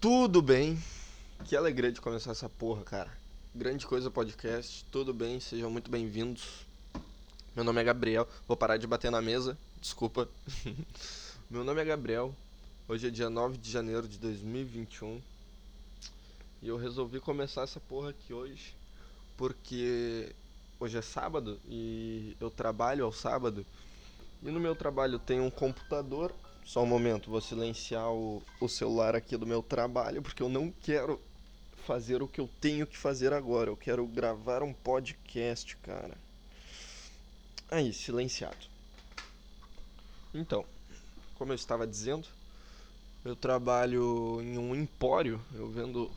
Tudo bem? Que alegria de começar essa porra, cara. Grande coisa podcast, tudo bem? Sejam muito bem-vindos. Meu nome é Gabriel. Vou parar de bater na mesa, desculpa. Meu nome é Gabriel. Hoje é dia 9 de janeiro de 2021. E eu resolvi começar essa porra aqui hoje porque hoje é sábado e eu trabalho ao sábado. E no meu trabalho tem um computador só um momento, vou silenciar o, o celular aqui do meu trabalho, porque eu não quero fazer o que eu tenho que fazer agora. Eu quero gravar um podcast, cara. Aí, silenciado. Então, como eu estava dizendo, eu trabalho em um empório, eu vendo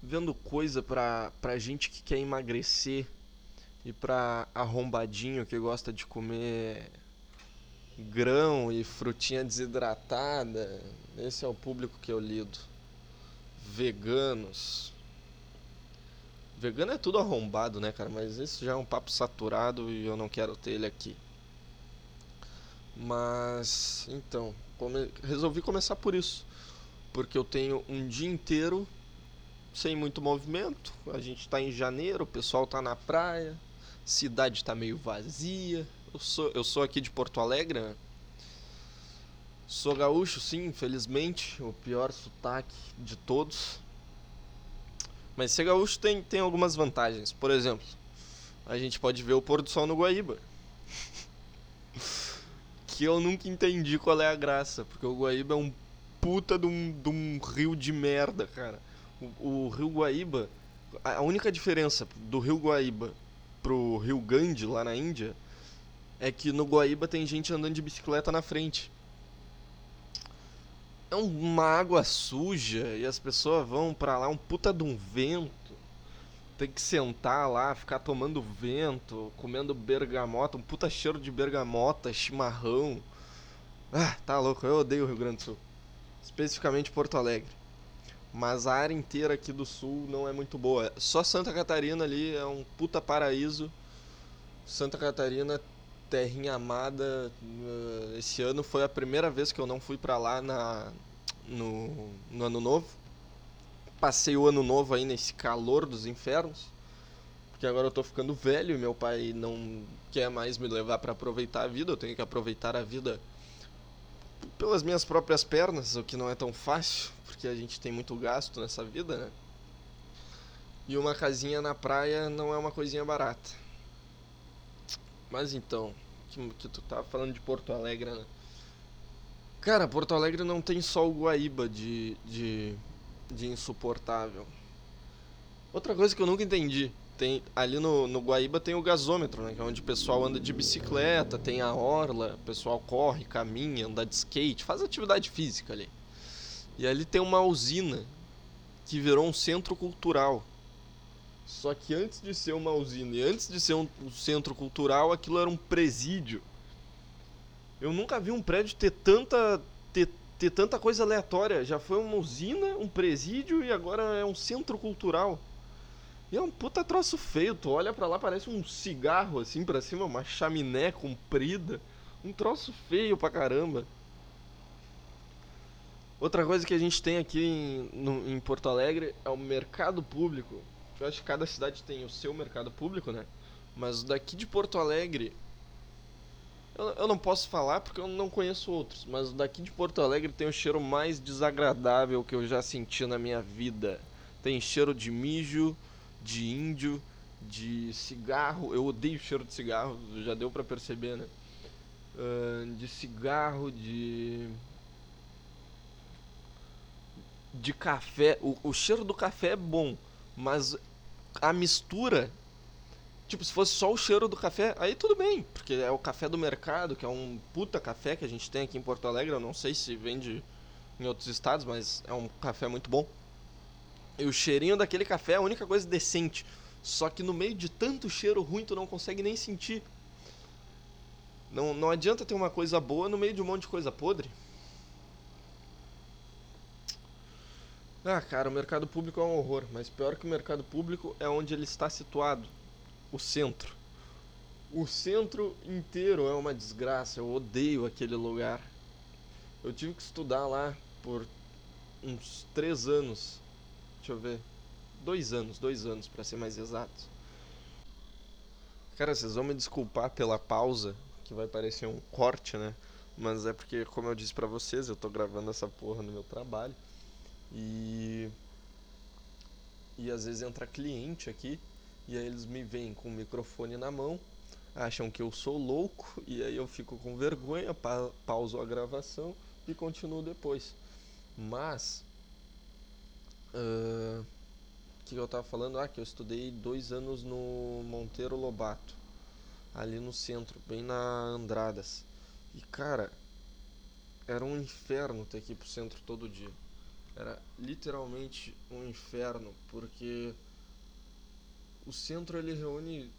vendo coisa pra, pra gente que quer emagrecer e pra arrombadinho que gosta de comer grão e frutinha desidratada. Esse é o público que eu lido. Veganos. Vegano é tudo arrombado, né, cara? Mas isso já é um papo saturado e eu não quero ter ele aqui. Mas, então, come... resolvi começar por isso. Porque eu tenho um dia inteiro sem muito movimento. A gente tá em janeiro, o pessoal tá na praia, cidade tá meio vazia. Eu sou, eu sou aqui de Porto Alegre. Né? Sou gaúcho, sim, infelizmente. O pior sotaque de todos. Mas ser gaúcho tem, tem algumas vantagens. Por exemplo, a gente pode ver o pôr do sol no Guaíba. que eu nunca entendi qual é a graça. Porque o Guaíba é um puta de um, de um rio de merda, cara. O, o rio Guaíba. A única diferença do rio Guaíba pro rio Gandhi, lá na Índia, é que no Guaíba tem gente andando de bicicleta na frente. É uma água suja e as pessoas vão pra lá, um puta de um vento. Tem que sentar lá, ficar tomando vento, comendo bergamota, um puta cheiro de bergamota, chimarrão. Ah, tá louco, eu odeio o Rio Grande do Sul. Especificamente Porto Alegre. Mas a área inteira aqui do sul não é muito boa. Só Santa Catarina ali é um puta paraíso. Santa Catarina terrinha amada. Uh, esse ano foi a primeira vez que eu não fui para lá na, no, no ano novo. Passei o ano novo aí nesse calor dos infernos. Porque agora eu tô ficando velho e meu pai não quer mais me levar para aproveitar a vida. Eu tenho que aproveitar a vida pelas minhas próprias pernas, o que não é tão fácil, porque a gente tem muito gasto nessa vida, né? E uma casinha na praia não é uma coisinha barata. Mas então, que, que tu tava falando de Porto Alegre, né? Cara, Porto Alegre não tem só o Guaíba de, de, de insuportável. Outra coisa que eu nunca entendi, tem ali no, no Guaíba tem o gasômetro, né? Que é onde o pessoal anda de bicicleta, tem a orla, o pessoal corre, caminha, anda de skate, faz atividade física ali. E ali tem uma usina que virou um centro cultural. Só que antes de ser uma usina e antes de ser um, centro cultural, aquilo era um presídio. Eu nunca vi um prédio ter tanta ter, ter tanta coisa aleatória. Já foi uma usina, um presídio e agora é um centro cultural. E é um puta troço feio. Tu olha para lá, parece um cigarro assim pra cima, uma chaminé comprida. Um troço feio pra caramba. Outra coisa que a gente tem aqui em, no, em Porto Alegre é o mercado público. Eu acho que cada cidade tem o seu mercado público, né? Mas daqui de Porto Alegre. Eu, eu não posso falar porque eu não conheço outros. Mas daqui de Porto Alegre tem o cheiro mais desagradável que eu já senti na minha vida. Tem cheiro de mijo, de índio, de cigarro. Eu odeio cheiro de cigarro, já deu para perceber, né? Uh, de cigarro, de. De café. O, o cheiro do café é bom, mas a mistura. Tipo, se fosse só o cheiro do café, aí tudo bem, porque é o café do mercado, que é um puta café que a gente tem aqui em Porto Alegre. Eu não sei se vende em outros estados, mas é um café muito bom. E o cheirinho daquele café é a única coisa decente. Só que no meio de tanto cheiro ruim, tu não consegue nem sentir. Não, não adianta ter uma coisa boa no meio de um monte de coisa podre. Ah, cara, o mercado público é um horror, mas pior que o mercado público é onde ele está situado o centro. O centro inteiro é uma desgraça, eu odeio aquele lugar. Eu tive que estudar lá por uns três anos. Deixa eu ver. Dois anos, dois anos para ser mais exato. Cara, vocês vão me desculpar pela pausa, que vai parecer um corte, né? Mas é porque, como eu disse pra vocês, eu tô gravando essa porra no meu trabalho. E. E às vezes entra cliente aqui, e aí eles me veem com o microfone na mão, acham que eu sou louco, e aí eu fico com vergonha, pa pauso a gravação e continuo depois. Mas. Uh, o que eu tava falando? Ah, que eu estudei dois anos no Monteiro Lobato, ali no centro, bem na Andradas. E cara, era um inferno ter que ir pro centro todo dia. Era literalmente um inferno, porque o centro ele reúne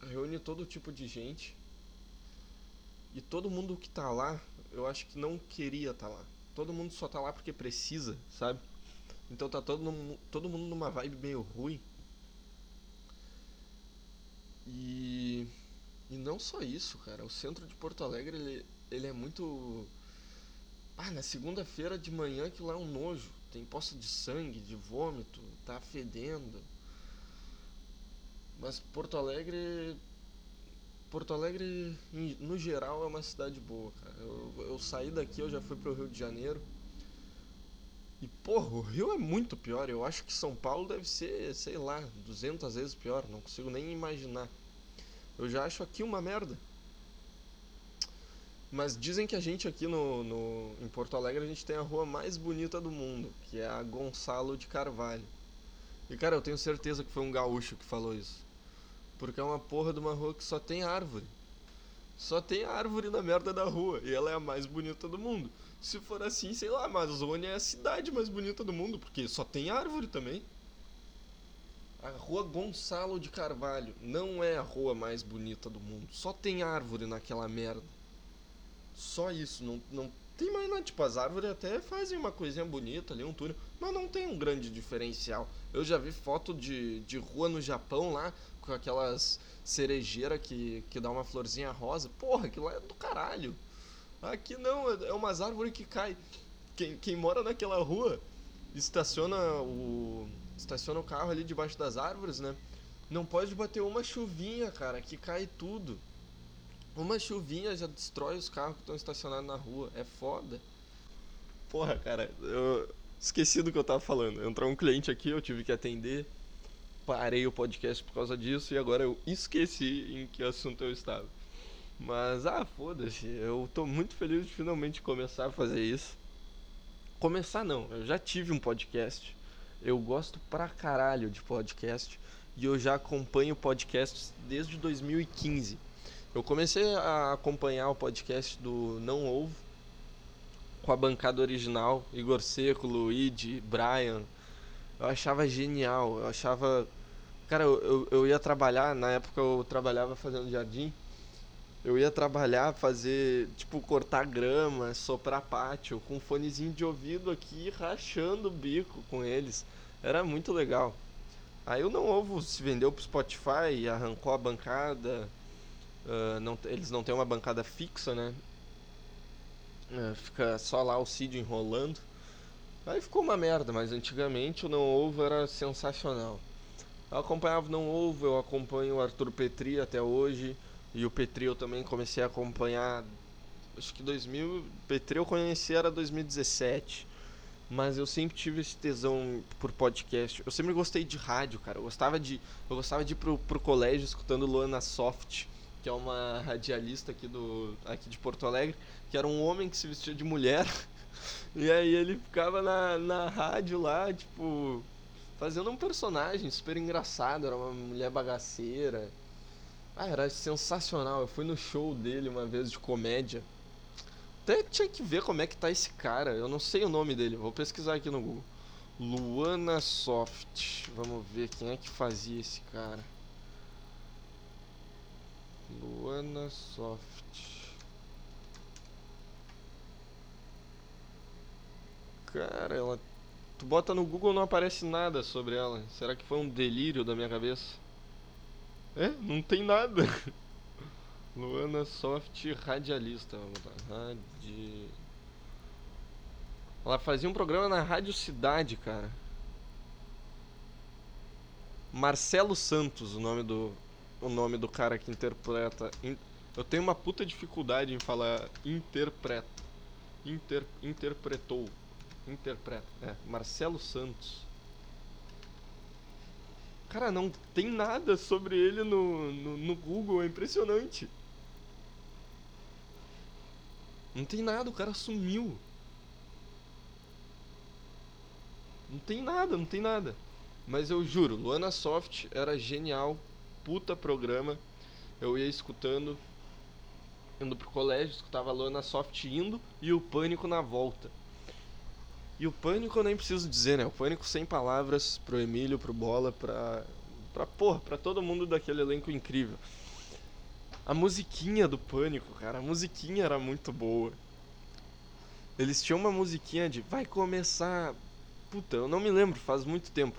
reúne todo tipo de gente. E todo mundo que tá lá, eu acho que não queria tá lá. Todo mundo só tá lá porque precisa, sabe? Então tá todo, todo mundo numa vibe meio ruim. E e não só isso, cara. O centro de Porto Alegre, ele, ele é muito. Ah, na segunda-feira de manhã que lá é um nojo. Tem poça de sangue, de vômito, tá fedendo. Mas Porto Alegre. Porto Alegre, no geral, é uma cidade boa, cara. Eu, eu saí daqui, eu já fui pro Rio de Janeiro. E, porra, o Rio é muito pior. Eu acho que São Paulo deve ser, sei lá, 200 vezes pior. Não consigo nem imaginar. Eu já acho aqui uma merda. Mas dizem que a gente aqui no, no, em Porto Alegre a gente tem a rua mais bonita do mundo, que é a Gonçalo de Carvalho. E cara, eu tenho certeza que foi um gaúcho que falou isso. Porque é uma porra de uma rua que só tem árvore. Só tem árvore na merda da rua. E ela é a mais bonita do mundo. Se for assim, sei lá, Amazônia é a cidade mais bonita do mundo, porque só tem árvore também. A rua Gonçalo de Carvalho não é a rua mais bonita do mundo. Só tem árvore naquela merda. Só isso. Não, não tem mais nada. Tipo, as árvores até fazem uma coisinha bonita ali, um túnel. Mas não tem um grande diferencial. Eu já vi foto de, de rua no Japão lá, com aquelas cerejeiras que, que dá uma florzinha rosa. Porra, aquilo lá é do caralho. Aqui não, é, é umas árvores que caem. Quem, quem mora naquela rua estaciona o estaciona o carro ali debaixo das árvores, né? Não pode bater uma chuvinha, cara, que cai tudo. Uma chuvinha já destrói os carros que estão estacionados na rua. É foda. Porra, cara, eu esqueci do que eu tava falando. Entrou um cliente aqui, eu tive que atender. Parei o podcast por causa disso e agora eu esqueci em que assunto eu estava. Mas, ah, foda-se. Eu tô muito feliz de finalmente começar a fazer isso. Começar não, eu já tive um podcast eu gosto pra caralho de podcast e eu já acompanho podcasts desde 2015. Eu comecei a acompanhar o podcast do Não Ovo com a bancada original, Igor Seco, Luigi, Brian. Eu achava genial, eu achava. Cara, eu, eu, ia trabalhar, na época eu trabalhava fazendo jardim. Eu ia trabalhar, fazer, tipo, cortar grama, soprar pátio, com um fonezinho de ouvido aqui, rachando o bico com eles. Era muito legal. Aí o Não Ovo se vendeu pro Spotify, arrancou a bancada. Uh, não, eles não têm uma bancada fixa, né? Uh, fica só lá o Cid enrolando. Aí ficou uma merda, mas antigamente o Não Ovo era sensacional. Eu acompanhava o Não Ovo, eu acompanho o Arthur Petri até hoje. E o Petri eu também comecei a acompanhar. Acho que 2000. Petri eu conheci era 2017. Mas eu sempre tive esse tesão por podcast. Eu sempre gostei de rádio, cara. Eu gostava de, eu gostava de ir pro, pro colégio escutando Luana Soft, que é uma radialista aqui, do, aqui de Porto Alegre, que era um homem que se vestia de mulher. E aí ele ficava na, na rádio lá, tipo, fazendo um personagem super engraçado. Era uma mulher bagaceira. Ah, era sensacional. Eu fui no show dele uma vez de comédia. Até tinha que ver como é que tá esse cara. Eu não sei o nome dele. Vou pesquisar aqui no Google. Luana Soft. Vamos ver quem é que fazia esse cara. Luana Soft. Cara, ela. Tu bota no Google não aparece nada sobre ela. Será que foi um delírio da minha cabeça? É? Não tem nada. Luana Soft Radialista. Vamos lá. Radi... Ela fazia um programa na Rádio Cidade, cara. Marcelo Santos, o nome do o nome do cara que interpreta. Eu tenho uma puta dificuldade em falar interpreta. Inter, interpretou. Interpreta. É, Marcelo Santos. Cara, não tem nada sobre ele no, no, no Google, é impressionante. Não tem nada, o cara sumiu. Não tem nada, não tem nada. Mas eu juro, Luana Soft era genial, puta programa. Eu ia escutando, indo pro colégio, escutava a Luana Soft indo e o Pânico na volta. E o Pânico eu nem preciso dizer, né? O Pânico sem palavras pro Emílio, pro Bola, pra. pra porra, pra todo mundo daquele elenco incrível. A musiquinha do Pânico, cara, a musiquinha era muito boa. Eles tinham uma musiquinha de vai começar. Puta, eu não me lembro, faz muito tempo.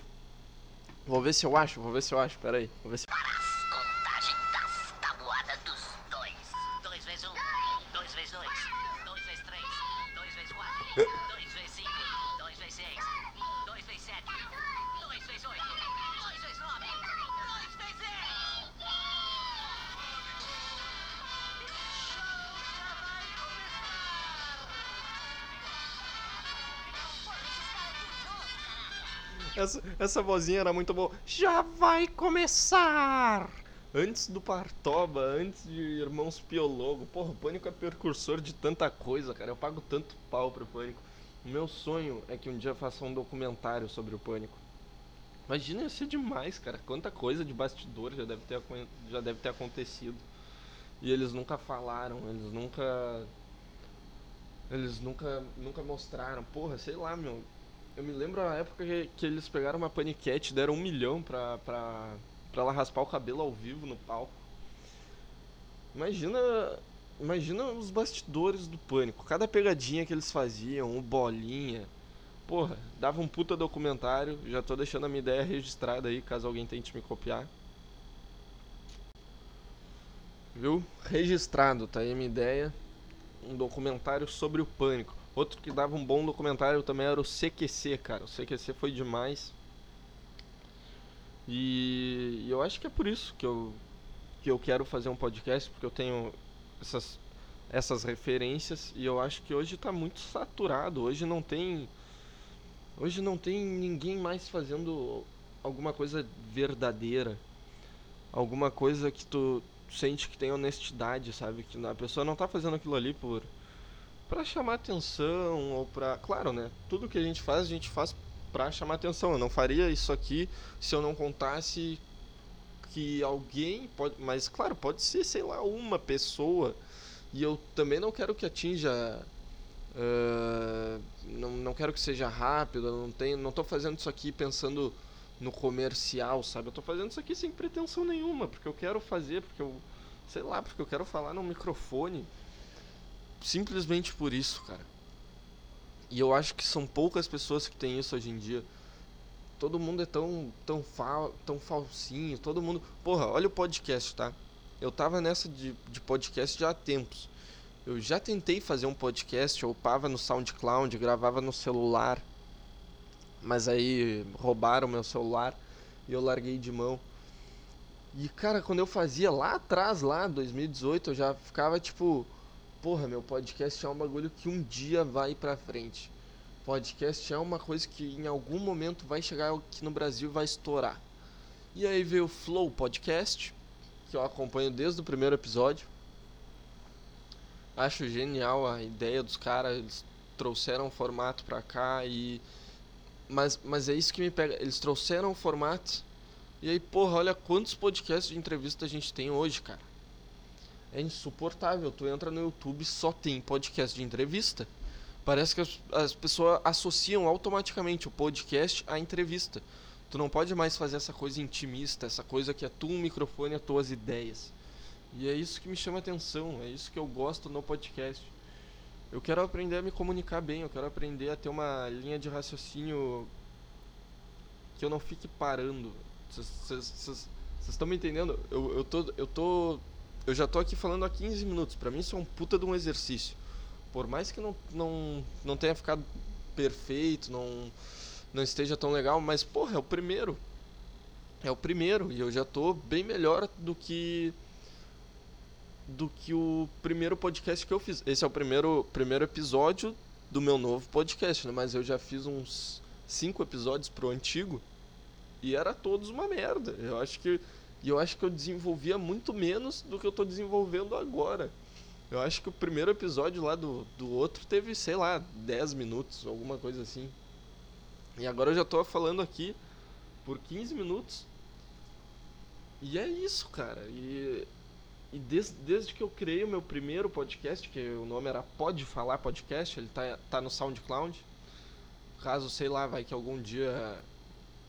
Vou ver se eu acho, vou ver se eu acho, peraí. Vou ver se. Essa, essa vozinha era muito boa. Já vai começar! Antes do Partoba, antes de Irmãos Piologo. Porra, o Pânico é precursor de tanta coisa, cara. Eu pago tanto pau pro Pânico. O meu sonho é que um dia faça um documentário sobre o Pânico. Imagina, ia ser demais, cara. Quanta coisa de bastidor já deve ter, já deve ter acontecido. E eles nunca falaram, eles nunca. Eles nunca, nunca mostraram. Porra, sei lá, meu. Eu me lembro a época que, eles pegaram uma paniquete e deram um milhão pra, pra, pra ela raspar o cabelo ao vivo no palco. Imagina. Imagina os bastidores do pânico. Cada pegadinha que eles faziam, o bolinha. Porra, dava um puta documentário. Já tô deixando a minha ideia registrada aí, caso alguém tente me copiar. Viu? Registrado, tá aí a minha ideia. Um documentário sobre o pânico. Outro que dava um bom documentário também era o CQC, cara. O CQC foi demais. E eu acho que é por isso que eu, que eu quero fazer um podcast, porque eu tenho essas, essas referências e eu acho que hoje tá muito saturado. Hoje não tem. Hoje não tem ninguém mais fazendo alguma coisa verdadeira. Alguma coisa que tu sente que tem honestidade, sabe? Que a pessoa não tá fazendo aquilo ali por para chamar atenção ou para, claro, né? Tudo que a gente faz, a gente faz para chamar atenção. Eu não faria isso aqui se eu não contasse que alguém pode, mas claro, pode ser, sei lá, uma pessoa. E eu também não quero que atinja ah, não, não quero que seja rápido, eu não tenho, não tô fazendo isso aqui pensando no comercial, sabe? Eu tô fazendo isso aqui sem pretensão nenhuma, porque eu quero fazer, porque eu sei lá, porque eu quero falar no microfone. Simplesmente por isso, cara. E eu acho que são poucas pessoas que têm isso hoje em dia. Todo mundo é tão tão fal, tão falsinho, todo mundo. Porra, olha o podcast, tá? Eu tava nessa de, de podcast já há tempos. Eu já tentei fazer um podcast, eu upava no SoundCloud, gravava no celular. Mas aí roubaram meu celular e eu larguei de mão. E cara, quando eu fazia lá atrás, lá 2018, eu já ficava tipo, porra, meu podcast é um bagulho que um dia vai pra frente. Podcast é uma coisa que em algum momento vai chegar aqui no Brasil e vai estourar. E aí veio o Flow Podcast, que eu acompanho desde o primeiro episódio. Acho genial a ideia dos caras, eles trouxeram o formato pra cá e mas mas é isso que me pega, eles trouxeram o formato e aí, porra, olha quantos podcasts de entrevista a gente tem hoje, cara. É insuportável. Tu entra no YouTube só tem podcast de entrevista. Parece que as, as pessoas associam automaticamente o podcast à entrevista. Tu não pode mais fazer essa coisa intimista, essa coisa que é tu um microfone e as tuas ideias. E é isso que me chama atenção, é isso que eu gosto no podcast. Eu quero aprender a me comunicar bem, eu quero aprender a ter uma linha de raciocínio que eu não fique parando. Vocês estão me entendendo? Eu, eu tô. Eu tô. Eu já tô aqui falando há 15 minutos. Pra mim isso é um puta de um exercício. Por mais que não, não, não tenha ficado perfeito, não, não esteja tão legal, mas porra, é o primeiro. É o primeiro e eu já tô bem melhor do que do que o primeiro podcast que eu fiz. Esse é o primeiro primeiro episódio do meu novo podcast, né? Mas eu já fiz uns cinco episódios pro antigo e era todos uma merda. Eu acho que eu acho que eu desenvolvia muito menos do que eu tô desenvolvendo agora. Eu acho que o primeiro episódio lá do, do outro teve, sei lá, 10 minutos, alguma coisa assim. E agora eu já tô falando aqui por 15 minutos. E é isso, cara. E, e desde, desde que eu criei o meu primeiro podcast, que o nome era Pode Falar Podcast, ele tá, tá no SoundCloud. Caso, sei lá, vai que algum dia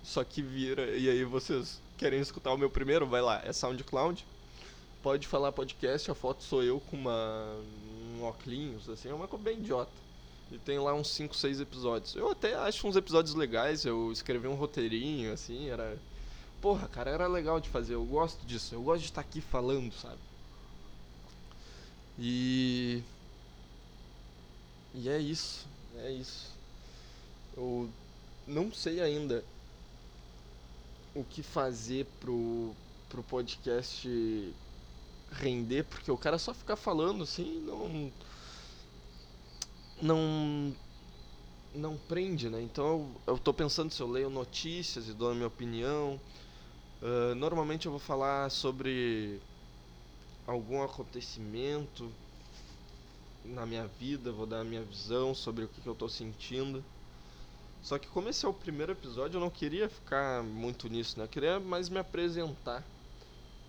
isso aqui vira e aí vocês querem escutar o meu primeiro, vai lá, é SoundCloud. Pode Falar Podcast, a foto sou eu com uma, um óculos, assim, é uma coisa bem idiota. E tem lá uns 5, 6 episódios. Eu até acho uns episódios legais, eu escrevi um roteirinho, assim, era porra, cara, era legal de fazer. Eu gosto disso. Eu gosto de estar aqui falando, sabe? E. E é isso. É isso. Eu não sei ainda o que fazer pro, pro podcast render, porque o cara só ficar falando assim não. Não. Não prende, né? Então eu, eu tô pensando se eu leio notícias e dou a minha opinião Uh, normalmente eu vou falar sobre algum acontecimento na minha vida, vou dar a minha visão sobre o que, que eu estou sentindo. Só que como esse é o primeiro episódio, eu não queria ficar muito nisso, né? Eu queria mais me apresentar.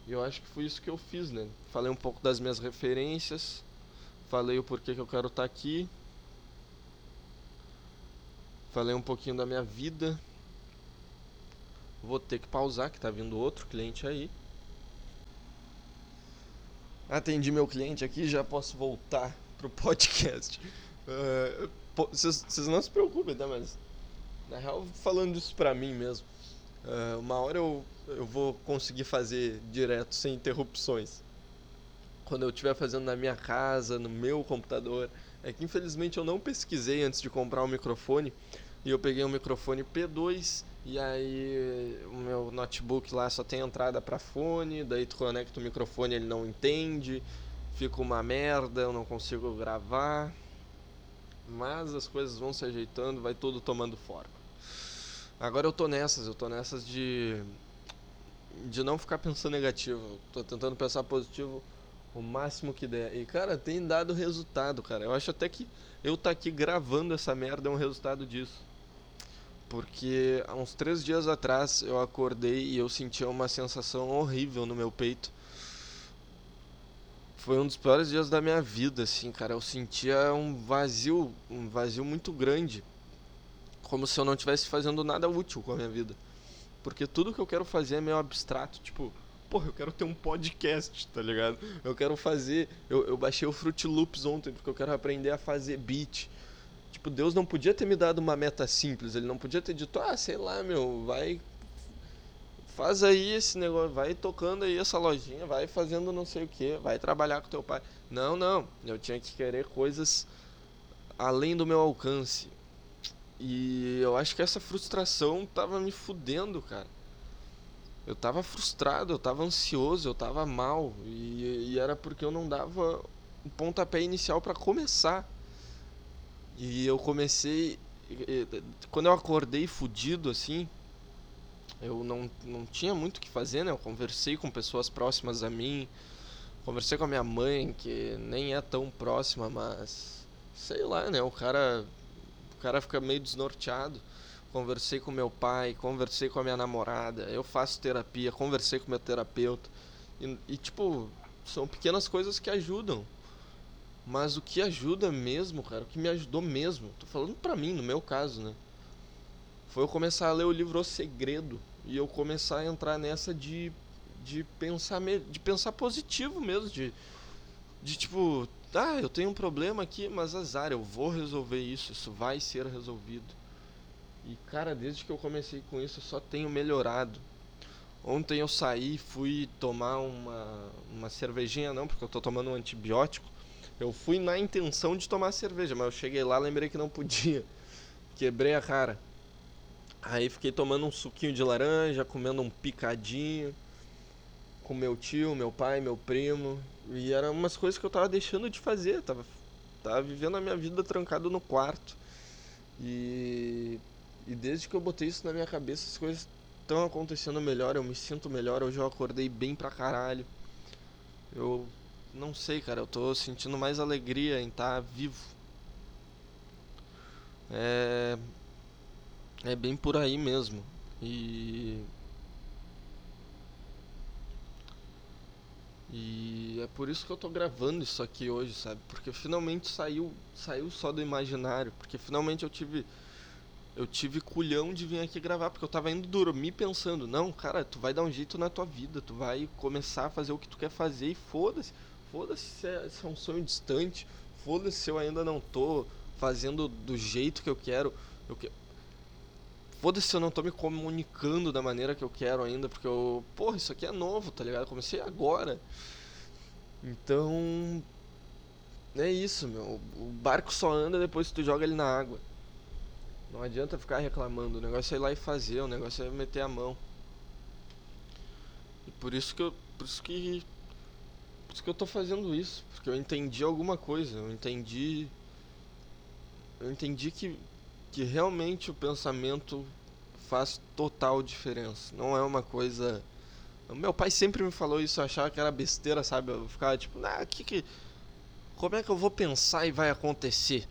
E eu acho que foi isso que eu fiz, né? Falei um pouco das minhas referências, falei o porquê que eu quero estar tá aqui, falei um pouquinho da minha vida, Vou ter que pausar, que tá vindo outro cliente aí. Atendi meu cliente aqui, já posso voltar pro podcast. Vocês uh, não se preocupem, tá? Mas, na real, falando isso pra mim mesmo. Uh, uma hora eu, eu vou conseguir fazer direto, sem interrupções. Quando eu estiver fazendo na minha casa, no meu computador. É que infelizmente eu não pesquisei antes de comprar o microfone. E eu peguei um microfone P2 e aí o meu notebook lá só tem entrada para fone, daí tu conecta o microfone ele não entende, fica uma merda, eu não consigo gravar. Mas as coisas vão se ajeitando, vai tudo tomando forma. Agora eu tô nessas, eu tô nessas de de não ficar pensando negativo. Tô tentando pensar positivo o máximo que der. E cara, tem dado resultado, cara. Eu acho até que eu tá aqui gravando essa merda é um resultado disso. Porque há uns três dias atrás eu acordei e eu sentia uma sensação horrível no meu peito. Foi um dos piores dias da minha vida, assim, cara. Eu sentia um vazio, um vazio muito grande. Como se eu não estivesse fazendo nada útil com a minha vida. Porque tudo que eu quero fazer é meio abstrato, tipo, porra, eu quero ter um podcast, tá ligado? Eu quero fazer. Eu, eu baixei o Fruit Loops ontem porque eu quero aprender a fazer beat. Tipo, Deus não podia ter me dado uma meta simples, ele não podia ter dito, ah, sei lá, meu, vai. Faz aí esse negócio, vai tocando aí essa lojinha, vai fazendo não sei o que, vai trabalhar com teu pai. Não, não, eu tinha que querer coisas além do meu alcance. E eu acho que essa frustração tava me fudendo, cara. Eu tava frustrado, eu tava ansioso, eu tava mal. E, e era porque eu não dava o pontapé inicial para começar. E eu comecei. Quando eu acordei fudido assim, eu não, não tinha muito o que fazer, né? Eu conversei com pessoas próximas a mim, conversei com a minha mãe, que nem é tão próxima, mas sei lá, né? O cara, o cara fica meio desnorteado. Conversei com meu pai, conversei com a minha namorada, eu faço terapia, conversei com meu terapeuta. E, e tipo, são pequenas coisas que ajudam. Mas o que ajuda mesmo, cara, o que me ajudou mesmo, tô falando pra mim, no meu caso, né? Foi eu começar a ler o livro O Segredo e eu começar a entrar nessa de, de, pensar, de pensar positivo mesmo, de, de tipo, ah, eu tenho um problema aqui, mas azar, eu vou resolver isso, isso vai ser resolvido. E cara, desde que eu comecei com isso, eu só tenho melhorado. Ontem eu saí, fui tomar uma, uma cervejinha, não, porque eu tô tomando um antibiótico. Eu fui na intenção de tomar cerveja, mas eu cheguei lá lembrei que não podia. Quebrei a cara. Aí fiquei tomando um suquinho de laranja, comendo um picadinho com meu tio, meu pai, meu primo. E eram umas coisas que eu tava deixando de fazer. Tava, tava vivendo a minha vida trancado no quarto. E, e desde que eu botei isso na minha cabeça, as coisas estão acontecendo melhor. Eu me sinto melhor. Hoje eu acordei bem pra caralho. Eu não sei, cara. Eu tô sentindo mais alegria em estar tá vivo. É. É bem por aí mesmo. E. E é por isso que eu tô gravando isso aqui hoje, sabe? Porque finalmente saiu, saiu só do imaginário, porque finalmente eu tive eu tive culhão de vir aqui gravar, porque eu tava indo dormir pensando, não, cara, tu vai dar um jeito na tua vida, tu vai começar a fazer o que tu quer fazer e foda-se. Foda-se se, é, se é um sonho distante, foda-se se eu ainda não tô fazendo do jeito que eu quero. Eu que... Foda-se se eu não tô me comunicando da maneira que eu quero ainda, porque eu. Porra, isso aqui é novo, tá ligado? Eu comecei agora. Então. É isso, meu. O barco só anda depois que tu joga ele na água. Não adianta ficar reclamando. O negócio é ir lá e fazer, o negócio é meter a mão. E por isso que eu. Por isso que. Por isso que eu tô fazendo isso. Porque eu entendi alguma coisa. Eu entendi. Eu entendi que que realmente o pensamento faz total diferença. Não é uma coisa. Meu pai sempre me falou isso, eu achava que era besteira, sabe? Eu ficava tipo, ah, que que. Como é que eu vou pensar e vai acontecer?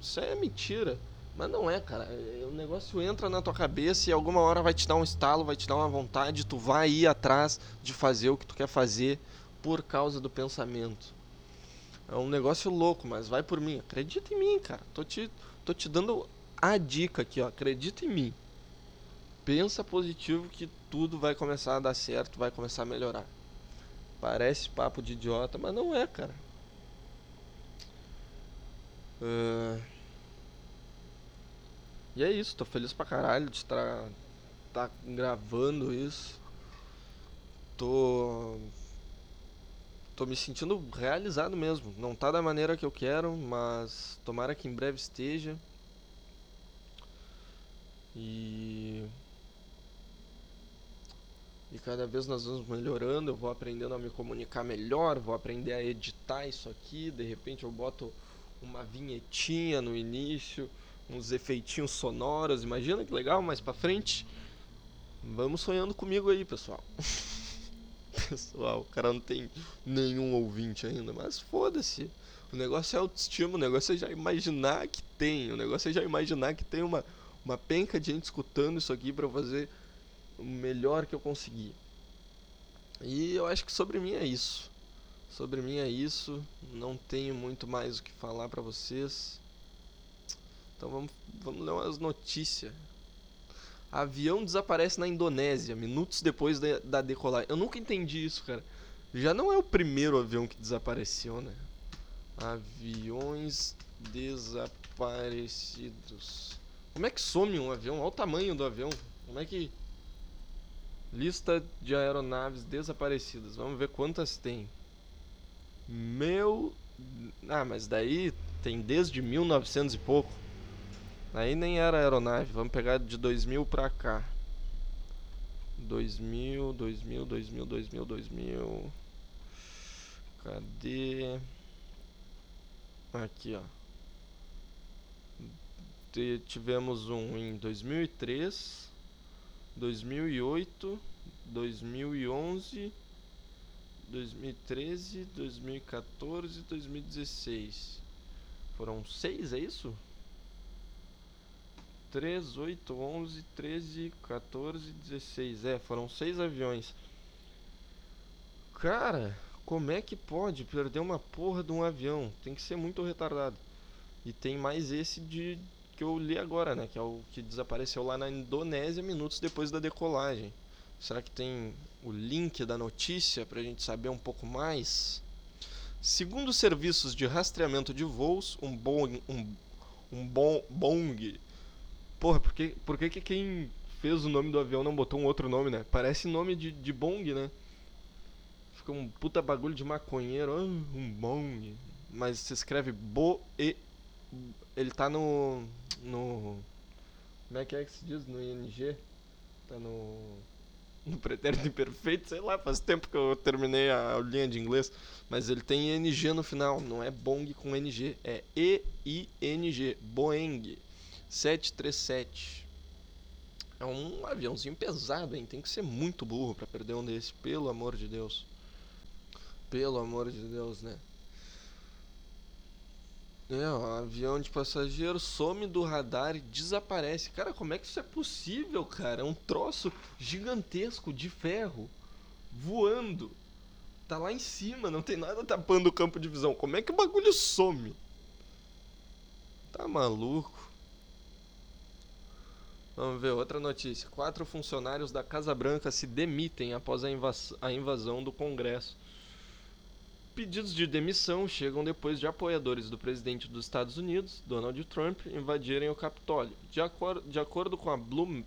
Isso é mentira. Mas não é, cara. O negócio entra na tua cabeça e alguma hora vai te dar um estalo, vai te dar uma vontade, tu vai ir atrás de fazer o que tu quer fazer por causa do pensamento. É um negócio louco, mas vai por mim. Acredita em mim, cara. Tô te, tô te dando a dica aqui, ó, acredita em mim. Pensa positivo que tudo vai começar a dar certo, vai começar a melhorar. Parece papo de idiota, mas não é, cara. Uh... E é isso, tô feliz pra caralho de estar tá gravando isso. Tô tô me sentindo realizado mesmo. Não tá da maneira que eu quero, mas tomara que em breve esteja. E e cada vez nós vamos melhorando, eu vou aprendendo a me comunicar melhor, vou aprender a editar isso aqui, de repente eu boto uma vinhetinha no início, uns efeitinhos sonoros, imagina que legal, mais para frente. Vamos sonhando comigo aí, pessoal. pessoal, o cara não tem nenhum ouvinte ainda, mas foda-se. O negócio é autoestima, o negócio é já imaginar que tem, o negócio é já imaginar que tem uma uma penca de gente escutando isso aqui para fazer o melhor que eu conseguir. E eu acho que sobre mim é isso. Sobre mim é isso. Não tenho muito mais o que falar para vocês. Então vamos, vamos ler umas notícias. Avião desaparece na Indonésia minutos depois da, da decolagem. Eu nunca entendi isso, cara. Já não é o primeiro avião que desapareceu, né? Aviões desaparecidos. Como é que some um avião? Olha o tamanho do avião. Como é que. Lista de aeronaves desaparecidas. Vamos ver quantas tem. Meu. Ah, mas daí tem desde 1900 e pouco. Aí nem era aeronave. Vamos pegar de 2000 pra cá. 2000, 2000, 2000, 2000, 2000. Cadê? Aqui, ó tivemos um em 2003, 2008, 2011, 2013, 2014 e 2016. Foram seis, é isso? 3, 8, 11, 13, 14, 16. É, foram seis aviões. Cara, como é que pode perder uma porra de um avião? Tem que ser muito retardado. E tem mais esse de que eu li agora, né? Que é o que desapareceu lá na Indonésia minutos depois da decolagem. Será que tem o link da notícia para a gente saber um pouco mais? Segundo serviços de rastreamento de voos, um bom um, um bom bong. Porra, por que, por que, que quem fez o nome do avião não botou um outro nome, né? Parece nome de, de bong, né? Fica um puta bagulho de maconheiro, ah, um bong. Mas se escreve bo e ele tá no no Como é que é que se diz no ING? Tá no. No pretérito imperfeito, sei lá, faz tempo que eu terminei a aulinha de inglês. Mas ele tem ING no final, não é Bong com NG, é E-I-N-G, Boeing 737. É um aviãozinho pesado, hein? Tem que ser muito burro para perder um desse, pelo amor de Deus. Pelo amor de Deus, né? É, um avião de passageiro some do radar e desaparece. Cara, como é que isso é possível, cara? É um troço gigantesco de ferro voando. Tá lá em cima, não tem nada tapando o campo de visão. Como é que o bagulho some? Tá maluco? Vamos ver outra notícia. Quatro funcionários da Casa Branca se demitem após a, invas a invasão do Congresso. Pedidos de demissão chegam depois de apoiadores do presidente dos Estados Unidos, Donald Trump, invadirem o Capitólio. De, acor de acordo com a Bloom...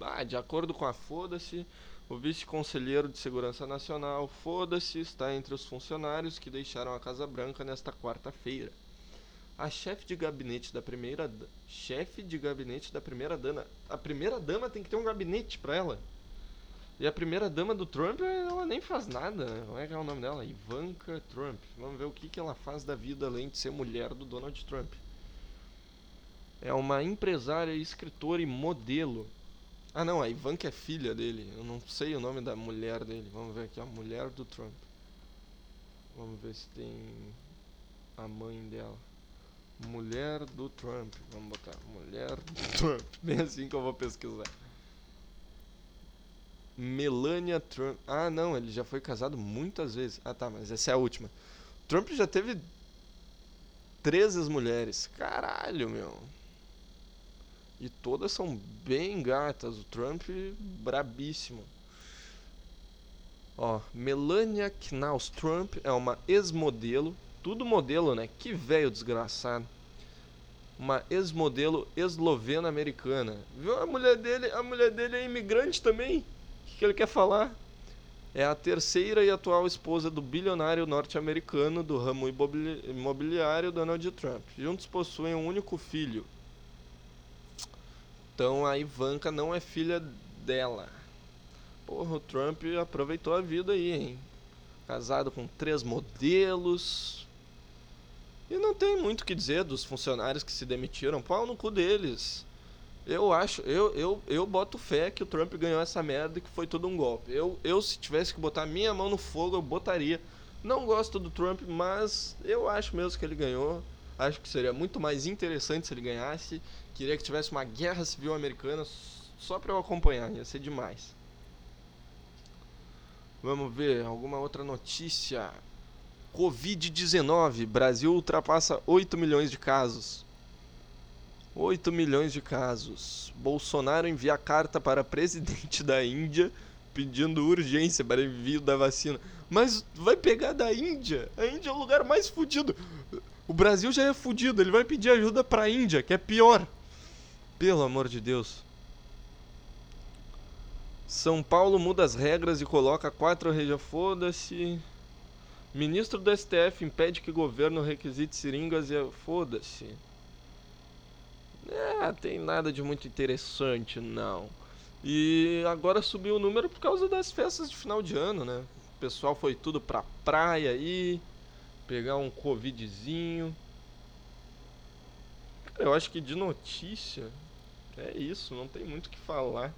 Ah, de acordo com a Foda-se, o vice-conselheiro de Segurança Nacional, Foda-se, está entre os funcionários que deixaram a Casa Branca nesta quarta-feira. A chefe de gabinete da primeira chefe de gabinete da primeira dama, a primeira dama tem que ter um gabinete para ela. E a primeira dama do Trump, ela nem faz nada. Né? Como é que é o nome dela? Ivanka Trump. Vamos ver o que, que ela faz da vida além de ser mulher do Donald Trump. É uma empresária, escritora e modelo. Ah não, a Ivanka é filha dele. Eu não sei o nome da mulher dele. Vamos ver aqui, a mulher do Trump. Vamos ver se tem a mãe dela. Mulher do Trump. Vamos botar mulher do Trump. Bem assim que eu vou pesquisar. Melania Trump. Ah, não, ele já foi casado muitas vezes. Ah, tá, mas essa é a última. Trump já teve 13 mulheres. Caralho, meu. E todas são bem gatas. O Trump, brabíssimo. Ó, Melania Knaus Trump é uma ex-modelo. Tudo modelo, né? Que velho desgraçado. Uma ex-modelo eslovena-americana. Viu? A mulher dele, a mulher dele é imigrante também que ele quer falar? É a terceira e atual esposa do bilionário norte-americano do ramo imobiliário Donald Trump. Juntos possuem um único filho. Então a Ivanka não é filha dela. Porra, o Trump aproveitou a vida aí, hein? Casado com três modelos. E não tem muito o que dizer dos funcionários que se demitiram. Pau no cu deles. Eu acho, eu, eu, eu boto fé que o Trump ganhou essa merda e que foi tudo um golpe. Eu, eu, se tivesse que botar minha mão no fogo, eu botaria. Não gosto do Trump, mas eu acho mesmo que ele ganhou. Acho que seria muito mais interessante se ele ganhasse. Queria que tivesse uma guerra civil americana só para eu acompanhar, ia ser demais. Vamos ver alguma outra notícia. Covid-19, Brasil ultrapassa 8 milhões de casos. 8 milhões de casos. Bolsonaro envia carta para presidente da Índia pedindo urgência para envio da vacina. Mas vai pegar da Índia? A Índia é o lugar mais fodido. O Brasil já é fodido, ele vai pedir ajuda para a Índia, que é pior. Pelo amor de Deus. São Paulo muda as regras e coloca quatro regiões. Foda-se. Ministro do STF impede que governo requisite seringas e. Foda-se. É, tem nada de muito interessante, não. E agora subiu o número por causa das festas de final de ano, né? O pessoal foi tudo pra praia aí, pegar um covidzinho. eu acho que de notícia é isso, não tem muito o que falar.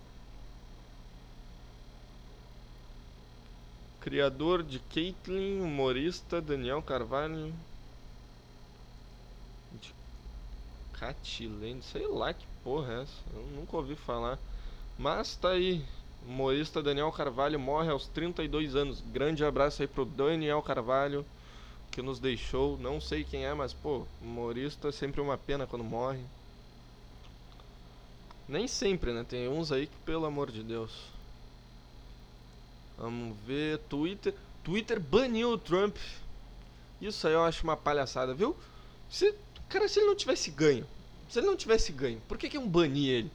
Criador de Caitlyn, humorista Daniel Carvalho. Catilene, sei lá que porra é essa. Eu nunca ouvi falar. Mas tá aí. Humorista Daniel Carvalho morre aos 32 anos. Grande abraço aí pro Daniel Carvalho que nos deixou. Não sei quem é, mas pô, humorista é sempre uma pena quando morre. Nem sempre, né? Tem uns aí que, pelo amor de Deus. Vamos ver. Twitter. Twitter baniu o Trump. Isso aí eu acho uma palhaçada, viu? Se Cara, se ele não tivesse ganho, se ele não tivesse ganho, por que que iam banir ele?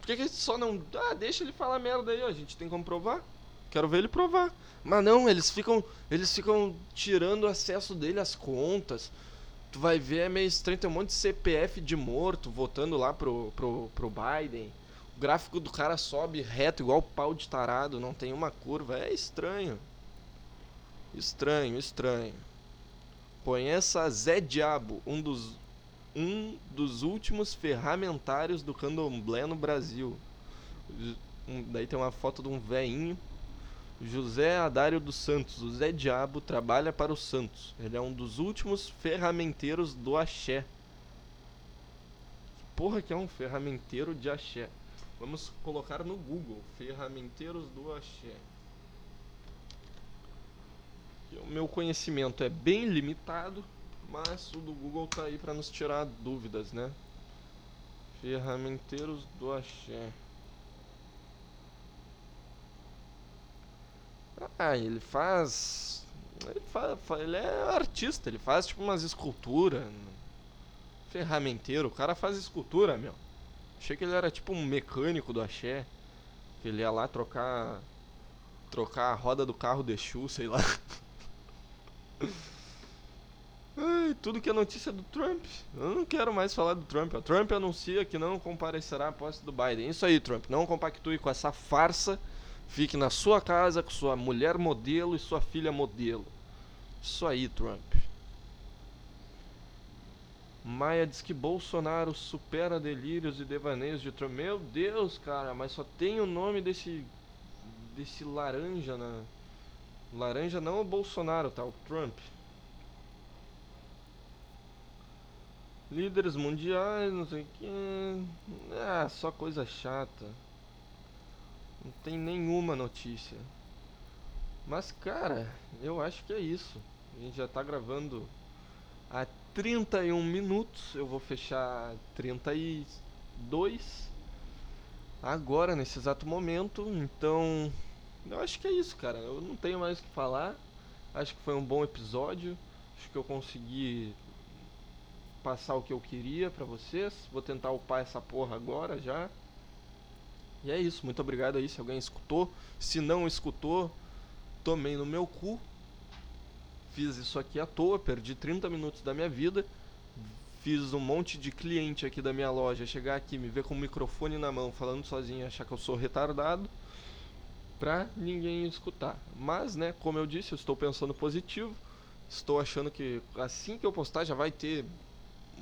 Por que que só não... Ah, deixa ele falar merda aí, ó, a gente tem como provar. Quero ver ele provar. Mas não, eles ficam, eles ficam tirando acesso dele às contas. Tu vai ver, é meio estranho, tem um monte de CPF de morto votando lá pro, pro, pro Biden. O gráfico do cara sobe reto, igual pau de tarado, não tem uma curva. É estranho. Estranho, estranho. Conheça Zé Diabo, um dos, um dos últimos ferramentários do candomblé no Brasil. Daí tem uma foto de um veinho. José Adário dos Santos, o Zé Diabo, trabalha para o Santos. Ele é um dos últimos ferramenteiros do axé. Porra que é um ferramenteiro de axé? Vamos colocar no Google, ferramenteiros do axé. O meu conhecimento é bem limitado, mas o do Google tá aí para nos tirar dúvidas, né? Ferramenteiros do axé. Ah, ele faz. Ele, faz, ele é artista, ele faz tipo umas esculturas. Ferramenteiro, o cara faz escultura, meu. Achei que ele era tipo um mecânico do axé. Que ele ia lá trocar. Trocar a roda do carro de Exu, sei lá. Tudo que é notícia do Trump. Eu não quero mais falar do Trump. O Trump anuncia que não comparecerá à posse do Biden. Isso aí, Trump. Não compactue com essa farsa Fique na sua casa com sua mulher modelo e sua filha modelo. Isso aí, Trump. Maia diz que Bolsonaro supera delírios e devaneios de Trump. Meu Deus, cara, mas só tem o nome desse desse laranja na laranja não o Bolsonaro, tá? O Trump. Líderes mundiais, não sei o que. Ah, só coisa chata. Não tem nenhuma notícia. Mas, cara, eu acho que é isso. A gente já tá gravando há 31 minutos. Eu vou fechar 32 agora, nesse exato momento. Então, eu acho que é isso, cara. Eu não tenho mais o que falar. Acho que foi um bom episódio. Acho que eu consegui passar o que eu queria para vocês. Vou tentar upar essa porra agora já. E é isso, muito obrigado aí se alguém escutou. Se não escutou, tomei no meu cu. Fiz isso aqui à toa, perdi 30 minutos da minha vida. Fiz um monte de cliente aqui da minha loja chegar aqui, me ver com o microfone na mão, falando sozinho, achar que eu sou retardado, pra ninguém escutar. Mas, né, como eu disse, eu estou pensando positivo. Estou achando que assim que eu postar já vai ter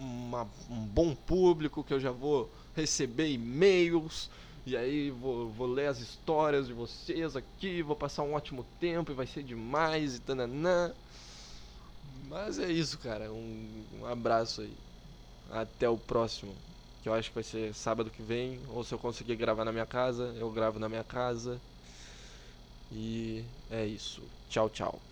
uma, um bom público, que eu já vou receber e-mails e aí vou, vou ler as histórias de vocês aqui, vou passar um ótimo tempo e vai ser demais e tananã. Mas é isso, cara. Um, um abraço aí. Até o próximo. Que eu acho que vai ser sábado que vem. Ou se eu conseguir gravar na minha casa, eu gravo na minha casa. E é isso. Tchau, tchau.